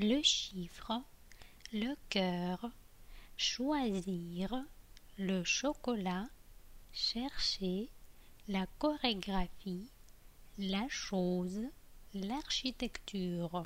le chiffre, le cœur, choisir, le chocolat, chercher, la chorégraphie, la chose, l'architecture.